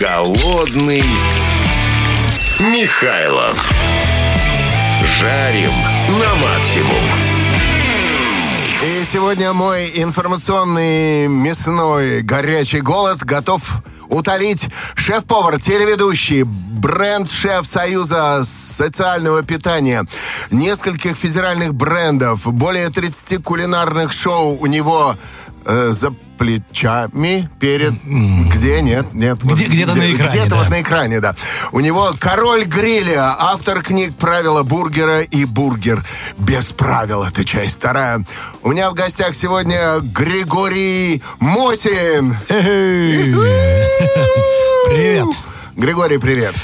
Голодный Михайлов. Жарим на максимум. И сегодня мой информационный мясной горячий голод готов утолить шеф-повар, телеведущий, бренд-шеф Союза социального питания, нескольких федеральных брендов, более 30 кулинарных шоу у него э, за плечами перед... Где? Нет, нет. вот Где- где-то на экране, Где-то да. вот на экране, да. У него король гриля, автор книг «Правила бургера» и «Бургер без правил». Это часть вторая. У меня в гостях сегодня Григорий Мосин. Привет. Григорий, привет.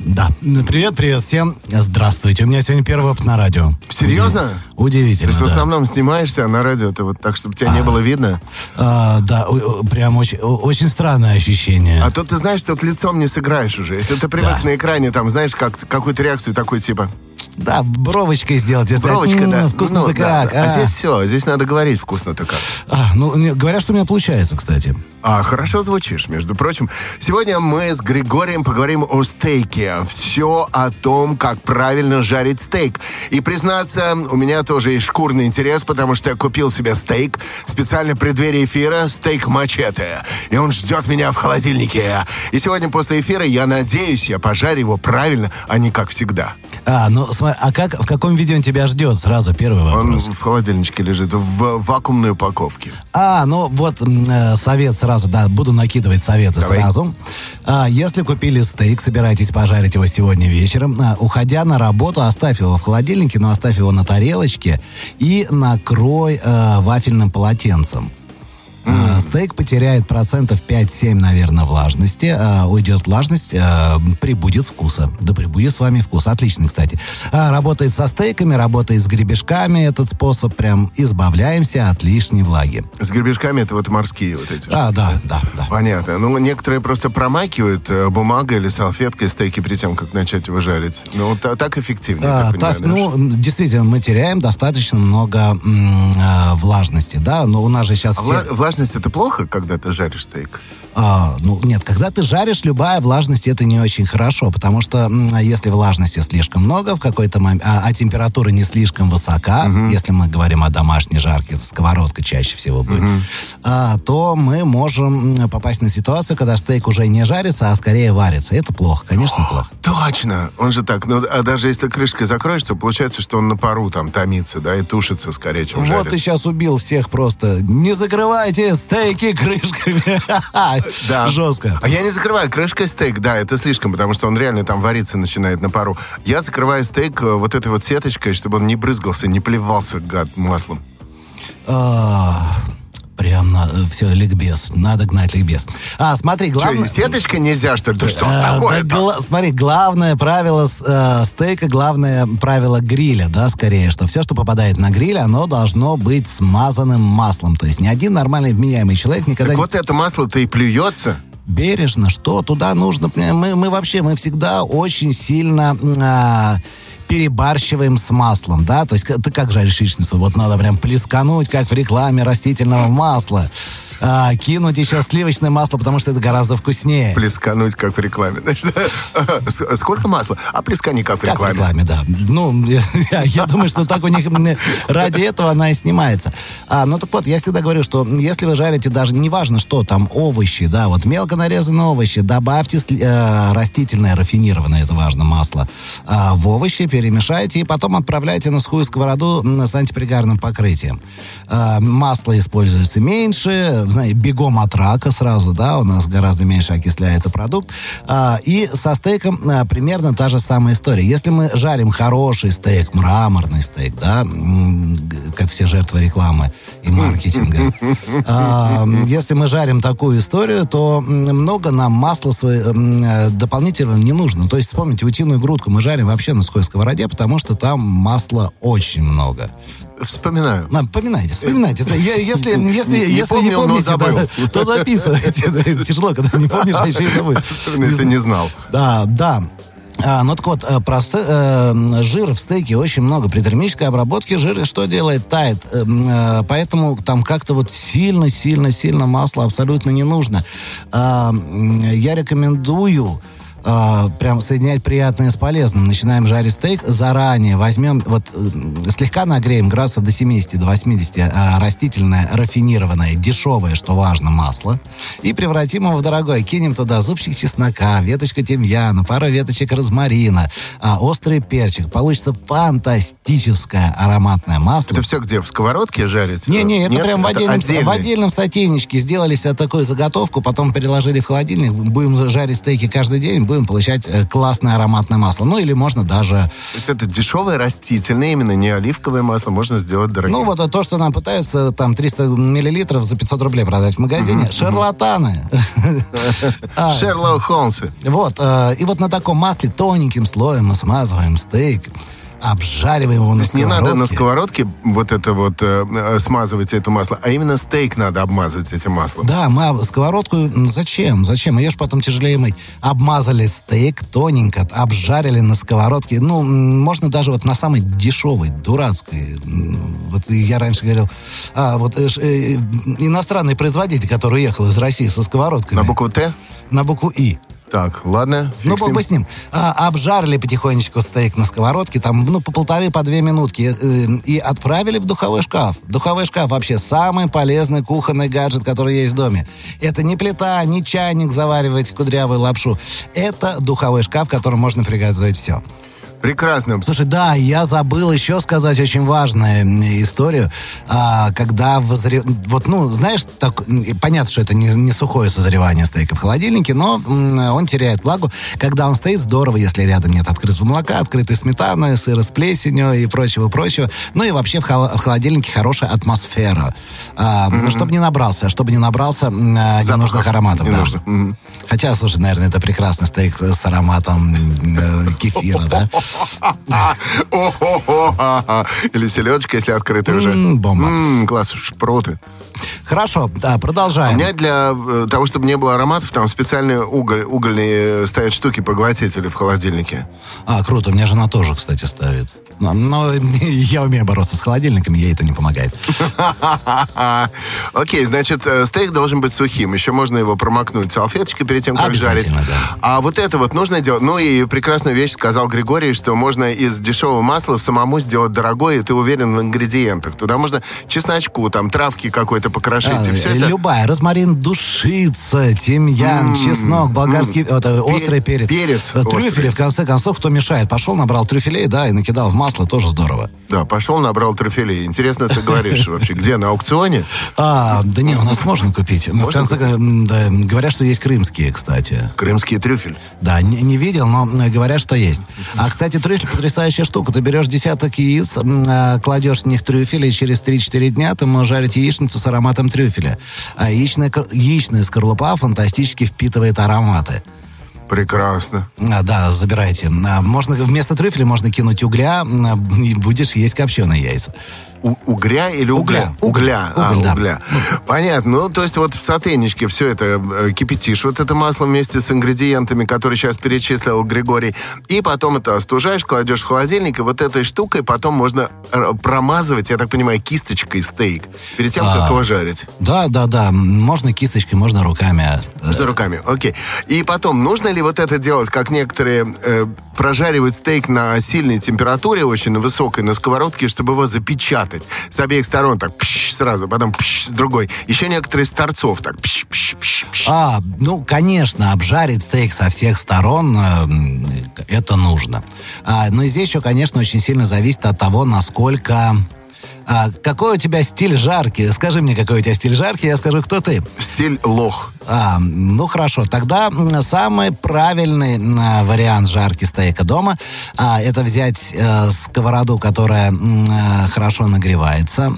Да, привет, привет всем. Здравствуйте. У меня сегодня первый опыт на радио. Серьезно? Удив- Удивительно, То есть в да. основном снимаешься на радио, ты вот так, чтобы тебя не было видно. А, да, прям очень, очень странное ощущение. А то ты знаешь, что вот лицом не сыграешь уже. Если ты привык Да. на экране, там, знаешь, как, какую-то реакцию такой типа... Да, бровочкой сделать. и сказать, Бровочка, «М, да. Вкусно-то Ну, как. да. А а». здесь все, здесь надо говорить вкусно-то как. А, ну, говорят, что у меня получается, кстати. А, хорошо звучишь, между прочим. Сегодня мы с Григорием поговорим о стейке. Все о том, как правильно жарить стейк. И, признаться, у меня тоже есть шкурный интерес, потому что я купил себе стейк специально в преддверии эфира, стейк мачете. И он ждет меня в холодильнике. И сегодня после эфира, я надеюсь, я пожарю его правильно, а не как всегда. А, ну, смотри, а как, в каком виде он тебя ждет? Сразу первый Он вопрос. в холодильничке лежит, в вакуумной упаковке. А, ну вот э, совет сразу, да, буду накидывать советы Давай. сразу. А, если купили стейк, собираетесь пожарить его сегодня вечером, а, уходя на работу, оставь его в холодильнике, но оставь его на тарелочке и накрой э, вафельным полотенцем. А, Стейк потеряет процентов 5-7, наверное, влажности. А, уйдет влажность, а, прибудет вкуса. Да прибудет с вами вкус. Отличный, кстати. Работает со стейками, работает с гребешками. Этот способ прям избавляемся от лишней влаги. С гребешками это вот морские вот эти. А, да, да, да. Понятно. Ну, некоторые просто промакивают э, бумагой или салфеткой стейки перед тем, как начать его жарить. Ну, так эффективнее, А, так понимаю, ну, м, действительно, мы теряем достаточно много м, а, влажности, да, но у нас же сейчас А вла- влажность это плохо, когда ты жаришь стейк? А, ну, нет, когда ты жаришь, любая влажность это не очень хорошо, потому что если влажности слишком много в какой-то момент, а, а температура не слишком высока, если мы говорим о домашней жарке, сковородка чаще всего будет, а, то мы можем попасть на ситуацию, когда стейк уже не жарится, а скорее варится. Это плохо, конечно, плохо. Точно! Он же так, ну, а даже если крышкой закроешь, то получается, что он на пару там томится, да, и тушится скорее, чем Вот жарится. ты сейчас убил всех просто. Не закрывайте стейки крышками. Да. Жестко. А я не закрываю крышкой стейк, да, это слишком, потому что он реально там вариться начинает на пару. Я закрываю стейк э, вот этой вот сеточкой, чтобы он не брызгался, не плевался, гад, маслом. Прям на, все, ликбез. Надо гнать ликбез. А, смотри, главное... и сеточкой нельзя, что ли? Да что А, такое да гла- смотри, главное правило э, стейка, главное правило гриля, да, скорее, что все, что попадает на гриль, оно должно быть смазанным маслом. То есть ни один нормальный вменяемый человек никогда Так не вот это масло-то и плюется. бережно, что туда нужно. Мы, мы вообще, мы всегда очень сильно а, перебарщиваем с маслом, да, то есть ты как жаришь яичницу, вот надо прям плескануть, как в рекламе растительного масла, А, кинуть еще сливочное масло, потому что это гораздо вкуснее. Плескануть, как в рекламе. Значит, сколько масла? А плескани, как в Как в рекламе. рекламе, да. Ну, я, я думаю, что так у них ради этого она и снимается. А, ну так вот, я всегда говорю, что если вы жарите даже, неважно что там, овощи, да, вот мелко нарезанные овощи, добавьте э, растительное, рафинированное, это важно, масло, а, в овощи перемешайте и потом отправляйте на сухую сковороду с антипригарным покрытием. А, масло используется меньше, знаете, бегом от рака сразу, да, у нас гораздо меньше окисляется продукт. А, и со стейком а, примерно та же самая история. Если мы жарим хороший стейк, мраморный стейк, да, как все жертвы рекламы и маркетинга, а, если мы жарим такую историю, то много нам масла дополнительно не нужно. То есть, вспомните, утиную грудку мы жарим вообще на сухой сковороде, потому что там масла очень много. Вспоминаю. На, поминайте, вспоминайте. Я- Если, если, Не если не помню, но помните, забыл. да, то записывайте. Тяжело, когда не помнишь, а еще и. Особенно, если не знал. Да, да. А, ну так вот, э, про э, жир в стейке очень много. При термической обработке жир что делает? Тает. Э, э, поэтому там как-то вот сильно-сильно-сильно масла абсолютно не нужно. М, я рекомендую а, прям соединять приятное с полезным. Начинаем жарить стейк заранее. Возьмем, вот э, слегка нагреем градусов до 70, до 80 а, растительное, рафинированное, дешевое, что важно, масло. И превратим его в дорогое. Кинем туда зубчик чеснока, веточку тимьяна, пару веточек розмарина, а, острый перчик. Получится фантастическое ароматное масло. Это все где? В сковородке жарить? Не-не, это Нет? прям в отдельном, отдельный. в отдельном сотейничке. Сделали себе такую заготовку, потом переложили в холодильник. Будем жарить стейки каждый день, будем получать э, классное ароматное масло. Ну, или можно даже... То есть это дешевое растительное, именно не оливковое масло, можно сделать дорогим. Ну, вот то, что нам пытаются там 300 миллилитров за 500 рублей продать в магазине. Шарлатаны. А, Шерлок Холмсы. Вот, э, и вот на таком масле тоненьким слоем мы смазываем стейк, обжариваем его на есть не надо на сковородке. сковородке вот это вот э, э, смазывать это масло, а именно стейк надо обмазать этим маслом. Да, мы сковородку... Зачем? Зачем? Ее ж потом тяжелее мыть. Обмазали стейк тоненько, обжарили на сковородке. Ну, можно даже вот на самой дешевой, дурацкой. Вот я раньше говорил, а, вот э, ш- э, иностранный производитель, который уехал из России со сковородками. На букву Т? На букву И. Так, ладно. Ну, бог бы с ним. А, обжарили потихонечку стейк на сковородке, там, ну, по полторы, по две минутки, э, и отправили в духовой шкаф. Духовой шкаф вообще самый полезный кухонный гаджет, который есть в доме. Это не плита, не чайник заваривать кудрявую лапшу. Это духовой шкаф, в котором можно приготовить все. Прекрасно. Слушай, да, я забыл еще сказать очень важную историю, А, когда возре... вот, ну, знаешь, так, понятно, что это не, не сухое созревание стейка в холодильнике, но он теряет влагу, когда он стоит здорово, если рядом нет открытого молока, открытой сметаны, сыра с плесенью и прочего-прочего. Ну и вообще в, хол- в холодильнике хорошая атмосфера. А, ну, чтобы не набрался, чтобы не набрался а, ненужных ароматов. да. ненужных. Мгм. Хотя, слушай, наверное, это прекрасный стейк с ароматом э, кефира, да? Или селедочка, если открытая уже. Бомба. Класс, шпроты. Хорошо, да, У продолжаем. меня для э, того, чтобы не было ароматов, там специальные уголь, угольные э, стоят штуки, поглотители в холодильнике. А, круто, у меня жена тоже, кстати, ставит. Но, но я умею бороться с холодильниками, ей это не помогает. Окей, значит, э, стейк должен быть сухим. Еще можно его промокнуть салфеточкой перед тем, как жарить. Да. А вот это вот нужно делать. Ну и прекрасную вещь сказал Григорий, что можно из дешевого масла самому сделать дорогое, и ты уверен в ингредиентах. Туда можно чесночку, там, травки какой-то покрошить. А, и все это... Любая. Розмарин душица, тимьян, чеснок, болгарский, это, острый перец. перец Э, Трюфели, острый. в конце концов, кто мешает? Пошел, набрал трюфелей, да, и накидал в масло, тоже здорово. Да, пошел, набрал трюфелей. Интересно, ты говоришь вообще, где, на аукционе? А, да не, у нас можно купить. В конце, кон- да, говорят, что есть крымские, кстати. Крымский трюфель. Да, не, не видел, но э, говорят, что есть. А, кстати, трюфель потрясающая штука. Ты берешь десяток яиц, а, кладешь в них трюфель, и через 3-4 дня ты можешь жарить яичницу с ароматом трюфеля. А яичная, яичная скорлупа фантастически впитывает ароматы. Прекрасно. А, да, забирайте. А, можно вместо трюфеля можно кинуть угля, и будешь есть копченые яйца. У- угря или угля? Угля. Угля. Уголь, а, да. угля. Понятно. Ну, то есть вот в сотейничке все это э, кипятишь, вот это масло вместе с ингредиентами, которые сейчас перечислил Григорий, и потом это остужаешь, кладешь в холодильник, и вот этой штукой потом можно э, промазывать, я так понимаю, кисточкой стейк, перед тем, как А. его жарить. Да, да, да. Можно кисточкой, можно руками. За руками, окей. И потом, нужно ли вот это делать, как некоторые э, прожаривают стейк на сильной температуре, очень на высокой, на сковородке, чтобы его запечатать с обеих сторон, так пш, сразу, потом пш, с другой. Еще некоторые с торцов, так пш, пш, пш, пш. А, ну, конечно, обжарить стейк со всех сторон, э, это нужно. А, но здесь еще, конечно, очень сильно зависит от того, насколько... а, какой у тебя стиль жарки? Скажи мне, какой у тебя стиль жарки, я скажу, кто ты. Стиль лох. А, ну хорошо, тогда самый правильный вариант жарки стейка дома а, это взять э, сковороду, которая э, хорошо нагревается.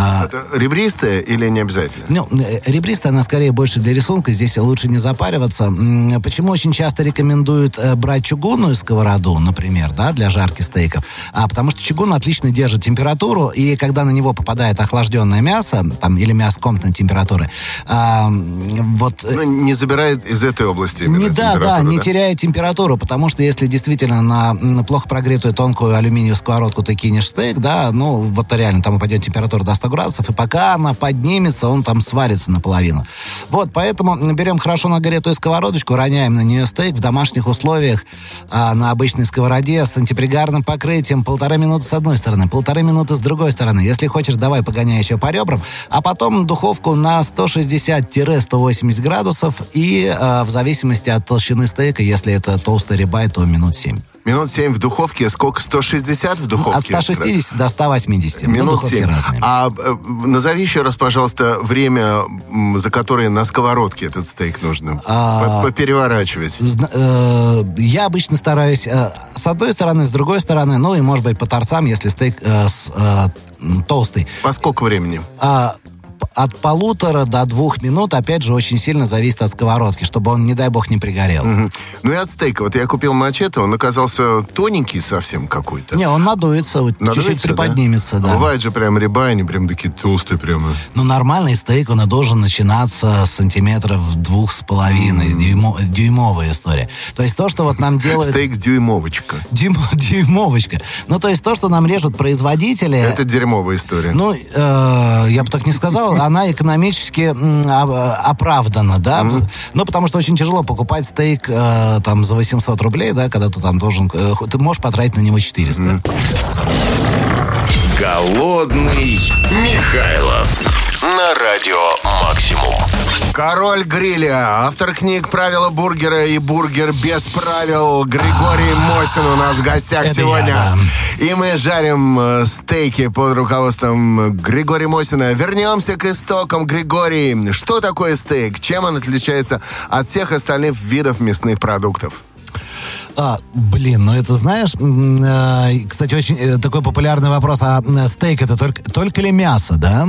А, Это ребристая или не обязательно? ну, э, ребристая, она скорее больше для рисунка, здесь лучше не запариваться. Почему очень часто рекомендуют э, брать чугунную сковороду, например, да, для жарки стейков? А потому что чугун отлично держит температуру, и когда на него попадает охлажденное мясо, там, или мясо комнатной температуры, а, вот э, Ну, не забирает из этой области не, да, да, температуру, не теряет температуру, потому что если действительно на м, плохо прогретую тонкую алюминиевую сковородку ты кинешь стейк, да, ну, вот реально там упадет температура до 100 градусов, и пока она поднимется, он там сварится наполовину. Вот, поэтому берем хорошо нагретую сковородочку, роняем на нее стейк в домашних условиях, а, на обычной сковороде с антипригарным покрытием, полтора минуты с одной стороны, полторы минуты с другой стороны. Если хочешь, давай погоняй еще по ребрам, а потом духовку на 160-180 градусов и э, в зависимости от толщины стейка, если это толстый рибай, то минут 7. Минут 7 в духовке. Сколько? 160 в духовке? От 160 до 180. Ну, Минут духовки 7. разные. А э, назови еще раз, пожалуйста, время, за которое на сковородке этот стейк нужно А, по- попереворачивать. Э, Я обычно стараюсь э, с одной стороны, с другой стороны, ну и, может быть, по торцам, если стейк э, с, э, толстый. По сколько времени? А, от полутора до двух минут, опять же, очень сильно зависит от сковородки, чтобы он, не дай бог, не пригорел. Мгм. Ну и от стейка. Вот я купил мачете, он оказался тоненький совсем какой-то. Не, он надуется, Надуется, чуть-чуть да? приподнимется, да. Бывает же прям рибай, они прям такие толстые прямо. Ну, нормальный стейк, он и должен начинаться с сантиметров двух с половиной, дюймо- дюймовая история. То есть то, что вот нам делают... Стейк дюймовочка. Дюйм- дюймовочка. Ну, то есть то, что нам режут производители... Это дерьмовая история. Ну, э, я бы так не сказал, она экономически а- оправдана, да, ну, потому что очень тяжело покупать стейк э, там за 800 рублей, да, когда ты там должен, э, ты можешь потратить на него 400. Голодный Михайлов на радио Максимум. Король гриля, автор книг «Правила бургера» и «Бургер без правил» Григорий Мосин у нас в гостях Это сегодня. я, И мы жарим э, стейки под руководством Григория Мосина. Вернемся к истокам. Григорий, что такое стейк? Чем он отличается от всех остальных видов мясных продуктов? А, блин, ну это знаешь, э, кстати, очень э, такой популярный вопрос, а м, стейк это только, только ли мясо, да?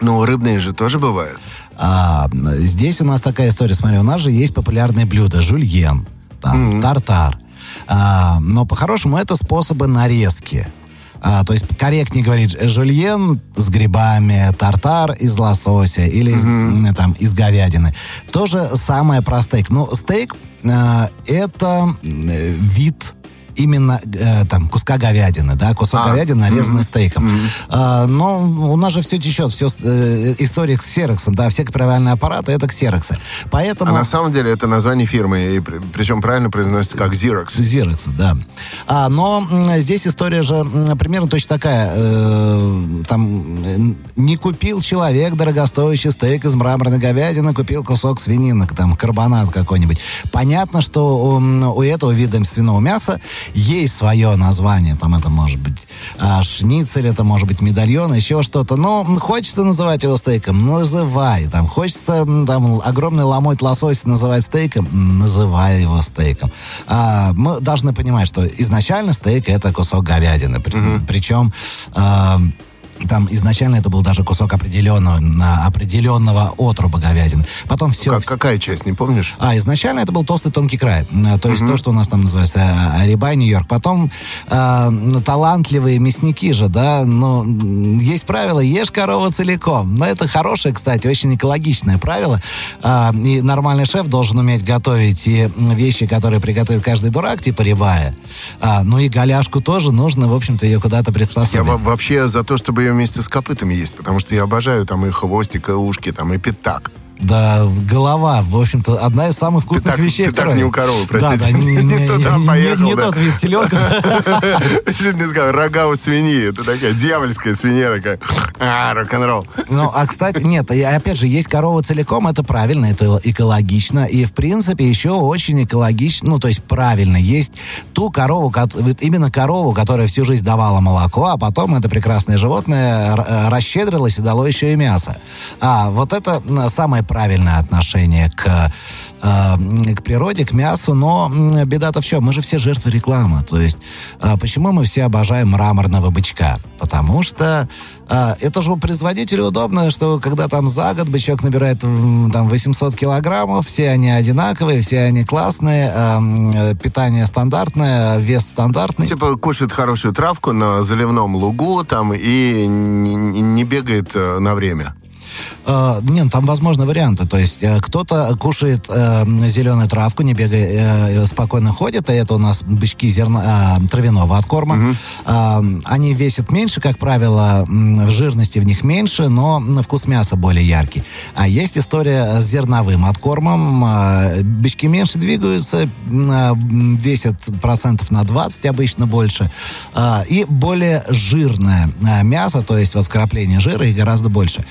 Ну, рыбные же тоже бывают. А, здесь у нас такая история, смотри, у нас же есть популярные блюда, жульен, там, тартар. А, но по-хорошему это способы нарезки. А, то есть корректнее говорить э, жульен с грибами, тартар из лосося или из, м, там, из говядины. То же самое про стейк. Ну, стейк а, это э, вид именно э, там куска говядины, да, кусок А. говядины нарезанный стейком. А, но у нас же все течет, все э, история с ксероксом, да, все копировальные аппараты это ксероксы. А Поэтому... на самом деле это название фирмы, и при- причем правильно произносится как Xerox. Xerox, да. А, но здесь история же примерно точно такая. Э, там не купил человек дорогостоящий стейк из мраморной говядины, купил кусок свинины, там карбонат какой-нибудь. Понятно, что м, у этого вида свиного мяса есть свое название. Там это может быть а, шницель, это может быть медальон, еще что-то. Но хочется называть его стейком, называй. Там хочется там огромный ломоть лосось называть стейком, называй его стейком. А, мы должны понимать, что изначально стейк это кусок говядины. При- Причем а, там изначально это был даже кусок определенного, определенного отруба говядины. Потом все... Как- какая часть, не помнишь? А, изначально это был толстый тонкий край. Э, То есть то, что у нас там называется э, рибай Нью-Йорк. Потом э, талантливые мясники же, да, ну, м, есть правило, ешь корову целиком. Но это хорошее, кстати, очень экологичное правило. А, и нормальный шеф должен уметь готовить и вещи, которые приготовит каждый дурак, типа рибая. А, ну и голяшку тоже нужно, в общем-то, ее куда-то Я приспособить. во- вообще за то, чтобы ее вместе с копытами есть, потому что я обожаю там и хвостик, и ушки, там и пятак. Да, голова, в общем-то, одна из самых вкусных Пятак- вещей. в пятак природе. не у коровы, Да, простите. да, не, не- Не туда не- поехал, не да. тот вид теленка. Чуть не сказал, рога у свиньи. Это такая дьявольская свинья такая. А, рок-н-ролл. Ну, а, кстати, нет, и опять же, есть корова целиком, это правильно, это экологично, и, в принципе, еще очень экологично, ну, то есть правильно, есть ту корову, именно корову, которая всю жизнь давала молоко, а потом это прекрасное животное э, расщедрилось и дало еще и мясо. А вот это самое правильное отношение к, э, к природе, к мясу, но беда-то в чем? Мы же все жертвы рекламы. То есть а, почему мы все обожаем мраморного бычка? Потому что а, это же у производителя удобно, что когда там за год бычок набирает там 800 килограммов, все они одинаковые, все они классные, э, питание стандартное, вес стандартный. Типа кушает хорошую травку на заливном лугу там и не, бегает э, на время. Э, нет, ну, там возможны варианты. То есть э, кто-то кушает э, зеленую травку, не бегая, э, спокойно ходит, и это у нас бычки зерна, э, травяного откорма. Э, они весят меньше, как правило, жирности в них меньше, но на вкус мяса более яркий. А есть история с зерновым откормом. Э, бычки меньше двигаются, э, весят процентов на 20 обычно больше. Э, и более жирное э, мясо, то есть вот вкрапление жира их гораздо больше.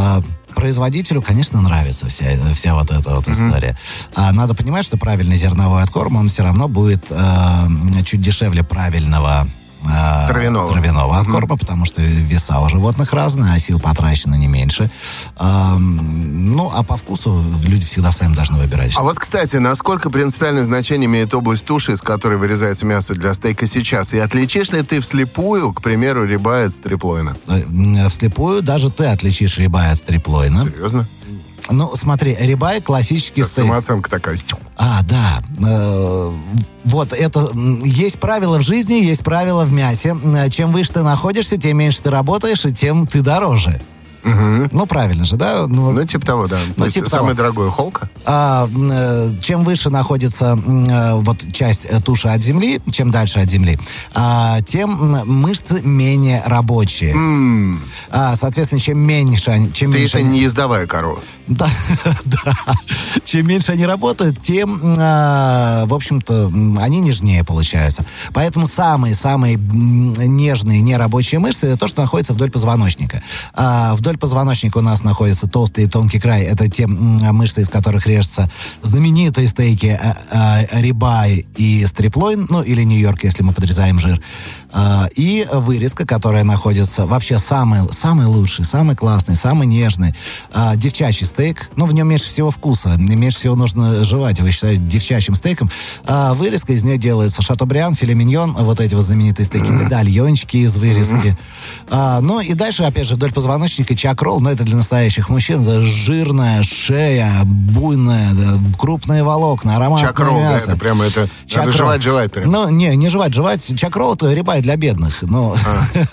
Э, Производителю, конечно, нравится вся, вся вот эта вот история. А надо понимать, что правильный зерновой откорм, он все равно будет э, чуть дешевле правильного э, Травяного. травяного откорма, потому что веса у животных разные, а сил потрачено не меньше. Эм, ну, а по вкусу люди всегда сами должны выбирать. А вот, кстати, насколько принципиальное значение имеет область туши, из которой вырезается мясо для стейка сейчас? И отличишь ли ты вслепую, к примеру, рибай от стриплойна? Э, Вслепую даже ты отличишь рибай от стриплойна. Серьезно? Ну, смотри, рибай классический стейк. Самооценка такая. А, да. Э, Вот это... Есть правила в жизни, есть правила в мясе. Э, Чем выше ты находишься, тем меньше ты работаешь, и тем ты дороже. Ну, правильно же, да? Ну, Ну, типа того, да. Ну, То типа самое того. дорогое холка? а, э, чем выше находится э, вот часть э, туши от земли, чем дальше от земли, а, тем мышцы менее рабочие. А, соответственно, чем меньше они... Чем Ты меньше это они- не ездовая корова. Да, да. Чем меньше они работают, тем, а, в общем-то, они нежнее получаются. Поэтому самые-самые нежные нерабочие мышцы это то, что находится вдоль позвоночника. А, вдоль позвоночника у нас находится толстый и тонкий край. Это те мышцы, из которых режутся знаменитые стейки а, а, рибай и стриплойн, ну или Нью-Йорк, если мы подрезаем жир. А, и вырезка, которая находится вообще самый, самый лучший, самый классный, самый нежный. А, девчачий стейк. Ну, в нем меньше всего вкуса. Меньше всего нужно жевать. Его считают девчачьим стейком. А, вырезка из нее делается шатобриан, филе миньон, вот эти вот знаменитые стейки, медальончики из вырезки. А, ну, и дальше, опять же, вдоль позвоночника чакрол, но это для настоящих мужчин. Это жирная шея, буйная, да, крупные волокна, ароматное Чакрол, да, мясо. это прямо это... Надо Чакрол. жевать, жевать прям. Ну, не, не жевать, жевать. Чакрол это рибай для бедных. Ну,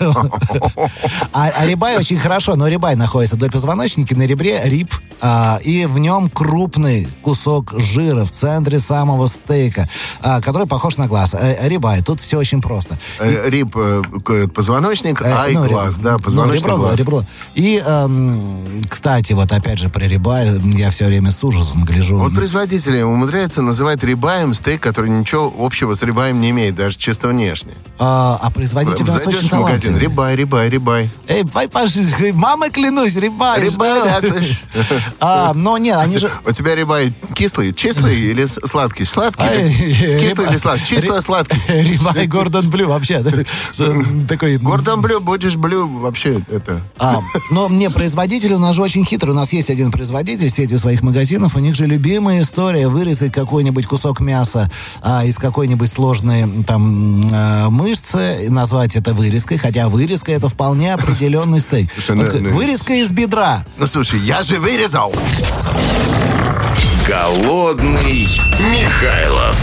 а, а рибай очень хорошо, но рибай находится вдоль позвоночника, на ребре риб, а, и в нем крупный кусок жира в центре самого стейка, а, который похож на глаз. Э, рибай, тут все очень просто. Э, Риб, э, к- позвоночник, Э, ай, ну, глаз, да, ну, позвоночник, ребро, глаз. ребро. И, эм, кстати, вот опять же, про рибай я все время с ужасом гляжу. Вот производители умудряются называть рибаем стейк, который ничего общего с рибаем не имеет, даже чисто внешне. А, а производитель у нас Зайдешь очень талантливый. рибай, рибай, рибай. Эй, пой, пошли, мамой клянусь, рибай. Рибай. А, но нет, они же... У тебя рибай кислый, числый или сладкий? Сладкий? Кислый или сладкий? Чисто сладкий. Рибай Гордон Блю вообще. Такой... Гордон Блю, будешь Блю, вообще это... А, но мне производители у нас же очень хитрый. У нас есть один производитель сети своих магазинов. У них же любимая история вырезать какой-нибудь кусок мяса а, из какой-нибудь сложной там а, мышцы и назвать это вырезкой. Хотя вырезка это вполне определенный стейк. Слушай, Вот ну, ну, Вырезка из бедра. Ну, слушай, я же вырезал. Голодный Михайлов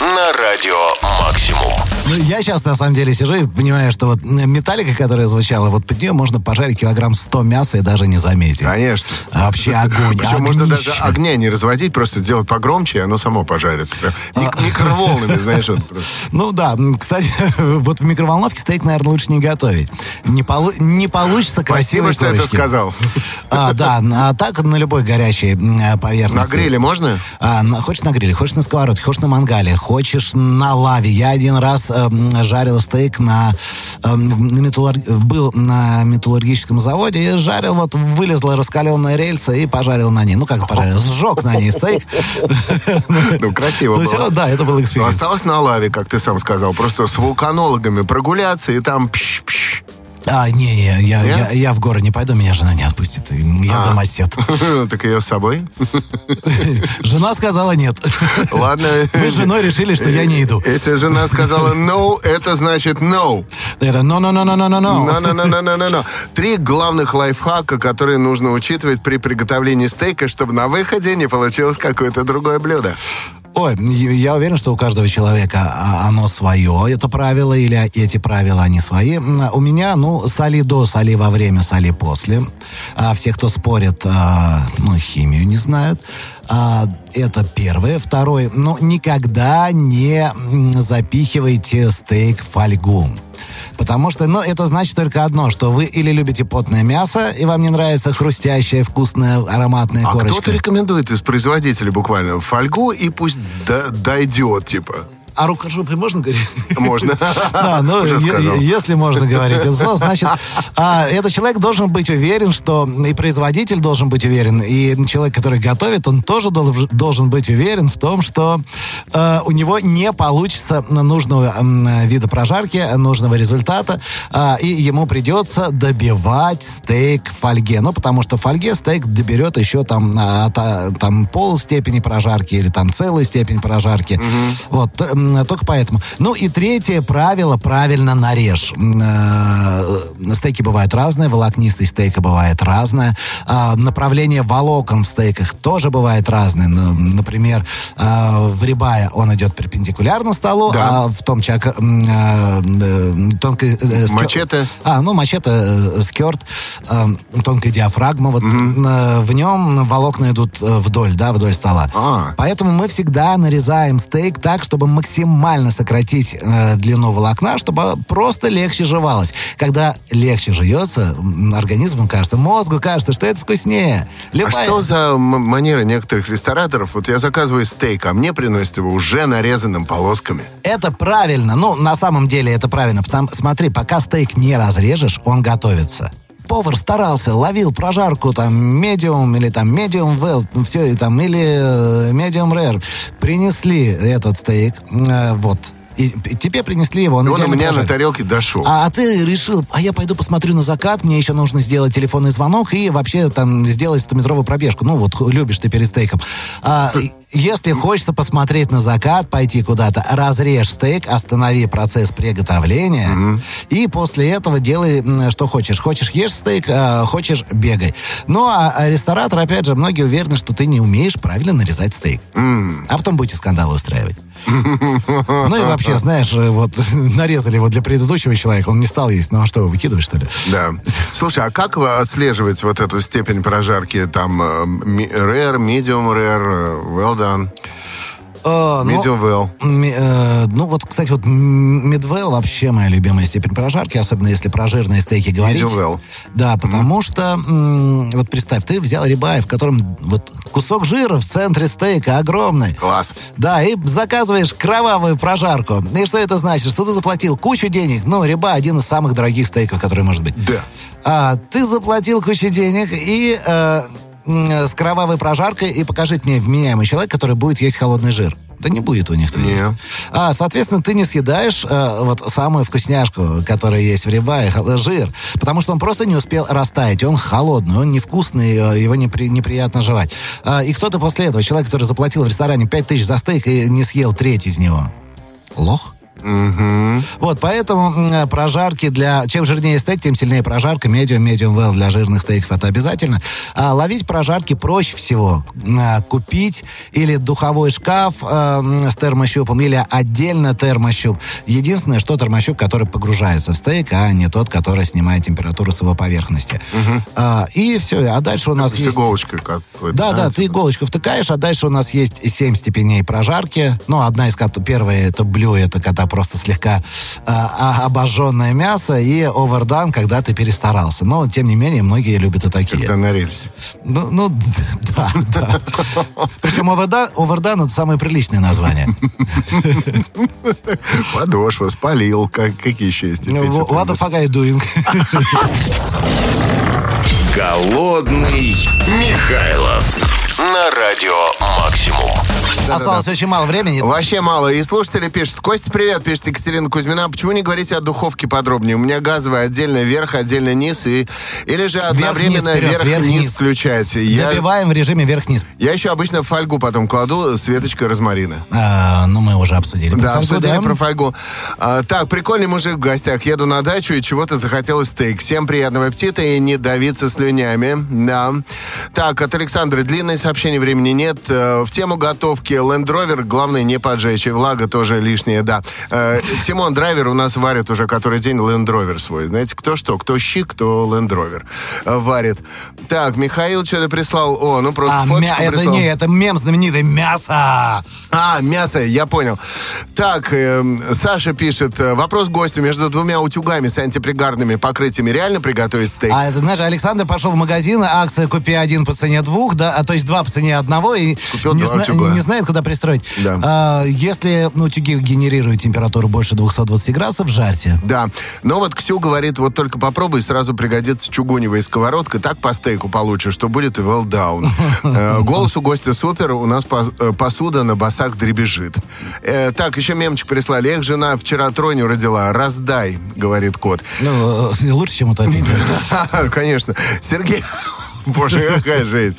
на радио «Максимум». Ну, я сейчас, на самом деле, сижу и понимаю, что вот металлика, которая звучала, вот под нее можно пожарить килограмм 100 мяса и даже не заметить. Конечно. А Вообще огонь, Причем можно даже огня не разводить, просто сделать погромче, и оно само пожарится. А. мик- микроволнами, знаешь, вот просто. Ну да, кстати, вот в микроволновке стейк, наверное, лучше не готовить. Не, полу- не получится красивой Спасибо, что это корочки. сказал. А, да, а так на любой горячей э, поверхности. На гриле можно? А, на- хочешь на гриле, хочешь на сковородке, хочешь на мангале, хочешь на лаве. Я один раз эм, жарил стейк на, эм, на металлург... был на металлургическом заводе и жарил, вот вылезла раскаленная рельса и пожарил на ней. Ну, как пожарил, сжег на ней стейк. Ну, красиво Ну, было. равно, да, это был Но эксперимент. осталось на лаве, как ты сам сказал. Просто с вулканологами прогуляться и там пш-пш. А, не, не, я, Нет? я, я в горы не пойду, меня жена не отпустит. Я А. домосед. Так ее с собой. Жена сказала нет. Ладно. Мы с женой решили, что я не иду. Если жена сказала no, это значит no. Это no-no-no-no-no-no. No-no-no-no-no-no. Три главных лайфхака, которые нужно учитывать при приготовлении стейка, чтобы на выходе не получилось какое-то другое блюдо. Ой, я уверен, что у каждого человека а, оно свое, это правило, или эти правила, они свои. У меня, ну, соли до, соли во время, соли после. А все, кто спорит, а, ну, химию не знают. А, это первое. Второе, ну, никогда не запихивайте стейк в фольгу. Потому что, ну, это значит только одно, что вы или любите потное мясо, и вам не нравится хрустящая, вкусная, ароматная А корочка. кто-то рекомендует из производителей буквально фольгу и пусть до- дойдет, типа. А рукожопой можно говорить? Можно. Да, ну, если можно говорить это слово, значит, а, этот человек должен быть уверен, что и производитель должен быть уверен, и человек, который готовит, он тоже долж- должен быть уверен в том, что э, у него не получится нужного вида прожарки, нужного результата, а, и ему придется добивать стейк в фольге. Ну, потому что в фольге стейк доберет еще там, а, та- там пол степени прожарки или там целую степень прожарки. Вот, только поэтому. Ну и третье правило, правильно нарежь. М, э, Стейки бывают разные, волокнистость стейка бывает разная. Направление волокон в стейках тоже бывает разное. Ну, Например, а, в рибае он идет перпендикулярно столу, Да. а в том чак, э, э, тонкой... э, Мачете. а, ну, мачете, э, скерт, э, тонкая диафрагма. Вот э, в нем волокна идут э, вдоль, да, вдоль стола. А. Поэтому мы всегда нарезаем стейк так, чтобы максимально сократить э, длину волокна, чтобы просто легче жевалось. Когда легче жуется, организму кажется, мозгу кажется, что это вкуснее. А Любая- что за манера некоторых рестораторов? Вот я заказываю стейк, а мне приносят его уже нарезанным полосками. Это правильно. Ну, на самом деле это правильно. Потому, смотри, пока стейк не разрежешь, он готовится. Повар старался, ловил прожарку там медиум или там медиум well, все и там или э, medium rare. Принесли этот стейк, э, вот. И, и тебе принесли его, он И он у на тарелке дошел. А, а ты решил, а я пойду посмотрю на закат, мне еще нужно сделать телефонный звонок и вообще там сделать 100-метровую пробежку. Ну вот, любишь ты перед стейком. А, если хочется посмотреть на закат, пойти куда-то, разрежь стейк, останови процесс приготовления и после этого делай, что хочешь. Хочешь ешь стейк, а, хочешь бегай. Ну, а, а ресторатор, опять же, многие уверены, что ты не умеешь правильно нарезать стейк. А потом будете скандалы устраивать. Ну и вообще, знаешь, э, вот нарезали его для предыдущего человека, он не стал есть. Ну а что, выкидывать, что ли? Да. Слушай, а как вы отслеживать вот эту степень прожарки? Там э, rare, medium rare, э, well done, Э, ну, medium well. э, ну вот, кстати, вот медвел вообще моя любимая степень прожарки, особенно если про жирные стейки говорить. Medium well. Да, потому что, м, вот представь, ты взял рибай, в котором вот кусок жира в центре стейка огромный. Класс. Да, и заказываешь кровавую прожарку. И что это значит? Что ты заплатил кучу денег. Ну, риба один из самых дорогих стейков, который может быть. Да. А, ты заплатил кучу денег и э, с кровавой прожаркой и покажите мне вменяемый человек, который будет есть холодный жир. Да не будет у них кто Не. есть. А, соответственно, ты не съедаешь э, вот самую вкусняшку, которая есть в рибае, жир, потому что он просто не успел растаять, он холодный, он невкусный, э, его непри- неприятно жевать. А, и кто-то после этого, человек, который заплатил в ресторане 5000 за стейк и не съел треть из него. Лох? Мгм. Вот, поэтому м, прожарки для... Чем жирнее стейк, тем сильнее прожарка. Medium, medium well для жирных стейков это обязательно. А ловить прожарки проще всего. А, купить или духовой шкаф а, с термощупом, или отдельно термощуп. Единственное, что термощуп, который погружается в стейк, а не тот, который снимает температуру с его поверхности. А, и все. А дальше у нас С есть... иголочкой какой-то. Да, да, ты типа. иголочку втыкаешь, а дальше у нас есть семь степеней прожарки. Ну, одна из первая это блю, это когда просто слегка а, обожженное мясо, и овердан, когда ты перестарался. Но, тем не менее, многие любят и такие. Когда на рельсе. Ну, ну да, да. Причем овердан, овердан это самое приличное название. Подошва, спалил. Как, какие еще есть? Ну, what the fuck are you doing? Голодный Михайлов на радио «Максимум». Осталось очень мало времени. Вообще мало. И слушатели пишут. Костя, привет, пишет Екатерина Кузьмина. Почему не говорите о духовке подробнее? У меня газовая отдельно вверх, отдельно низ. И... Или же одновременно вверх-вниз вверх-вниз. включаете. Я... Добиваем в режиме вверх-вниз. Я еще обычно фольгу потом кладу с веточкой розмарина. А, ну, мы уже обсудили. Да, Фольгу, обсудили да? про фольгу. А, так, прикольный мужик в гостях. Еду на дачу и чего-то захотелось стейк. Всем приятного аппетита и не давиться слюнями. Да. Так, от Александра. Длинное сообщение, времени нет. Э, В тему готовки Land Rover главное не поджечь. И влага тоже лишняя, да. Э, Тимон Драйвер у нас варит уже который день Land Rover свой. Знаете, кто что? Кто щи, кто Land Rover э, варит. Так, Михаил что-то прислал. О, ну просто А, мя- это прислал. не, это мем знаменитый мясо. А, мясо, я понял. Так, эм, Саша пишет, э, вопрос гостю между двумя утюгами с антипригарными покрытиями реально приготовить стейк? А это, знаешь, Александр пошел в магазин, акция «Купи один по цене двух», да, а то есть два по цене одного, и Купил не, два зна- не знает, куда пристроить. Да. А, если ну, утюги генерируют температуру больше 220 градусов, жарьте. Да, но вот Ксю говорит, вот только попробуй, сразу пригодится чугуневая сковородка, так по стейку получишь, что будет и down. Э, Голос у гостя супер, у нас э, посуда на басах дребезжит. Э, Так, еще мемчик прислали. Эх, жена вчера тройню родила, раздай, говорит кот. Ну, лучше, чем утопить. Конечно. Сергей... Боже, какая жесть.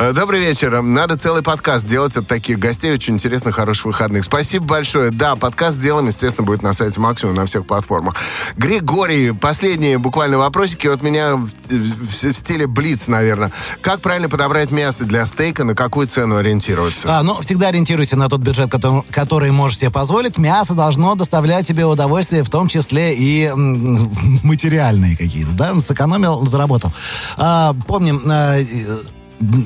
Э, Добрый вечер. Надо целый подкаст делать от таких гостей. Очень интересно, хороших выходных. Спасибо большое. Да, подкаст сделаем, естественно, будет на сайте Максимум на всех платформах. Григорий, последние буквально вопросики от меня в, в- в стиле Блиц, наверное. Как правильно подобрать мясо для стейка, на какую цену ориентироваться? А, ну, всегда ориентируйся на тот бюджет, который, который можешь себе позволить. Мясо должно доставлять тебе удовольствие, в том числе и материальные какие-то, да? Сэкономил, заработал. А, помним, э,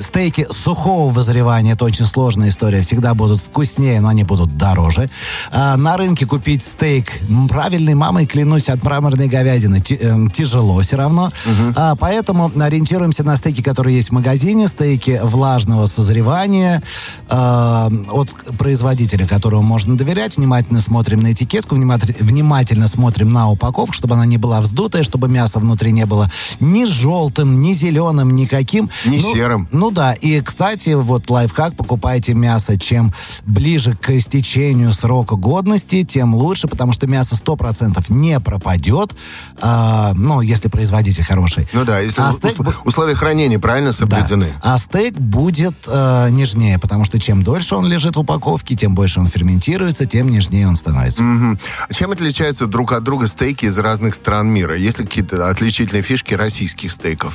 стейки сухого вызревания, это очень сложная история, всегда будут вкуснее, но они будут дороже. А, на рынке купить стейк правильной мамой, клянусь, от мраморной говядины эм, тяжело все равно. А, поэтому ориентируемся на стейки, которые есть в магазине, стейки влажного созревания а, от производителя, которому можно доверять. Внимательно смотрим на этикетку, внимательно, внимательно смотрим на упаковку, чтобы она не была вздутая, чтобы мясо внутри не было ни желтым, ни зеленым, никаким. Ни Ну, серым. Ну да, и, кстати, вот лайфхак, покупайте мясо, чем ближе к истечению срока годности, тем лучше, потому что мясо 100% не пропадет, а, ну, если производитель хороший. Ну да, если А стейк условия хранения правильно да. соблюдены. А стейк будет э, нежнее, потому что чем дольше он лежит в упаковке, тем больше он ферментируется, тем нежнее он становится. А Чем отличаются друг от друга стейки из разных стран мира? Есть ли какие-то отличительные фишки российских стейков?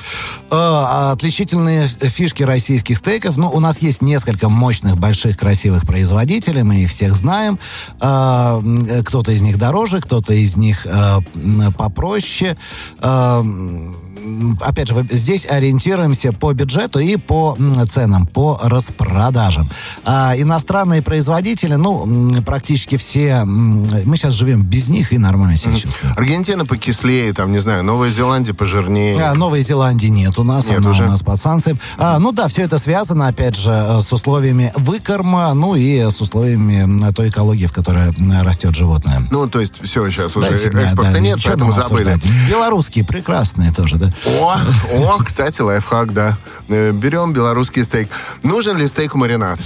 Э, а Отличительные фишки российских стейков. Ну, у нас есть несколько мощных, больших, красивых производителей, мы их всех знаем. Э, м, Кто-то из них дороже, кто-то из них э, попроще. Опять же, здесь ориентируемся по бюджету и по ценам, по распродажам. А иностранные производители, ну, практически все, мы сейчас живем без них и нормально себя чувствуем. Аргентина покислее, там, не знаю, Новая Зеландия пожирнее. А, Новой Зеландии нет у нас, Нет она уже? у нас под санкциями. А, ну да, все это связано, опять же, э, с условиями выкорма, ну и с условиями той экологии, в которой растет животное. Ну, то есть все, сейчас Да, уже фигня, экспорта да, нет, поэтому забыли. Белорусские прекрасные тоже, да. О, о, кстати, лайфхак, да. Э, Берем белорусский стейк. Нужен ли стейку маринад?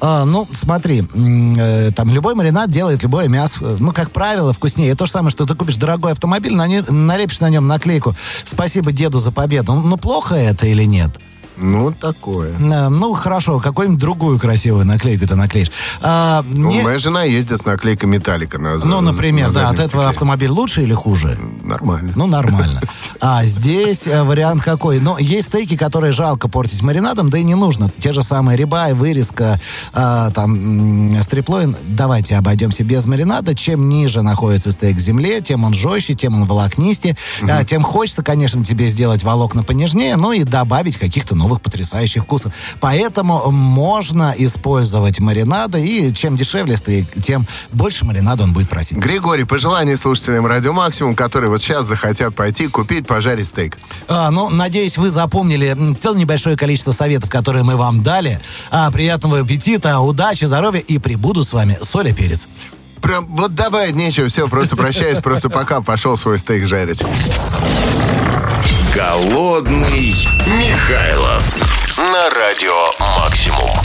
А, ну, смотри, э, там любой маринад делает любое мясо. э, Ну, как правило, вкуснее. То же самое, что ты купишь дорогой автомобиль, на не- налепишь на нем наклейку «Спасибо деду за победу». Ну, плохо это или нет? Ну, такое. Э, Ну, хорошо, какую-нибудь другую красивую наклейку ты наклеишь. А, Ну, не- моя жена ездит с наклейкой металлика на Ну, например, на да, от этого автомобиль лучше или хуже? Нормально. Ну, нормально. А здесь э, вариант какой? Ну, есть стейки, которые жалко портить маринадом, да и не нужно. Те же самые рибай, вырезка, э, там, стриплоин. Давайте обойдемся без маринада. Чем ниже находится стейк в земле, тем он жестче, тем он волокнистее. А, тем хочется, конечно, тебе сделать волокна понежнее, ну и добавить каких-то новых потрясающих вкусов. Поэтому можно использовать маринады, и чем дешевле стейк, тем больше маринада он будет просить. Григорий, пожелание слушателям Радио Максимум, которые вот сейчас захотят пойти купить, пожарить стейк. А, ну, надеюсь, вы запомнили то небольшое количество советов, которые мы вам дали. А, приятного аппетита, удачи, здоровья и прибуду с вами соль и перец. Прям вот давай, нечего, все, просто прощаюсь, просто пока пошел свой стейк жарить. Голодный Михайлов на радио «Максимум».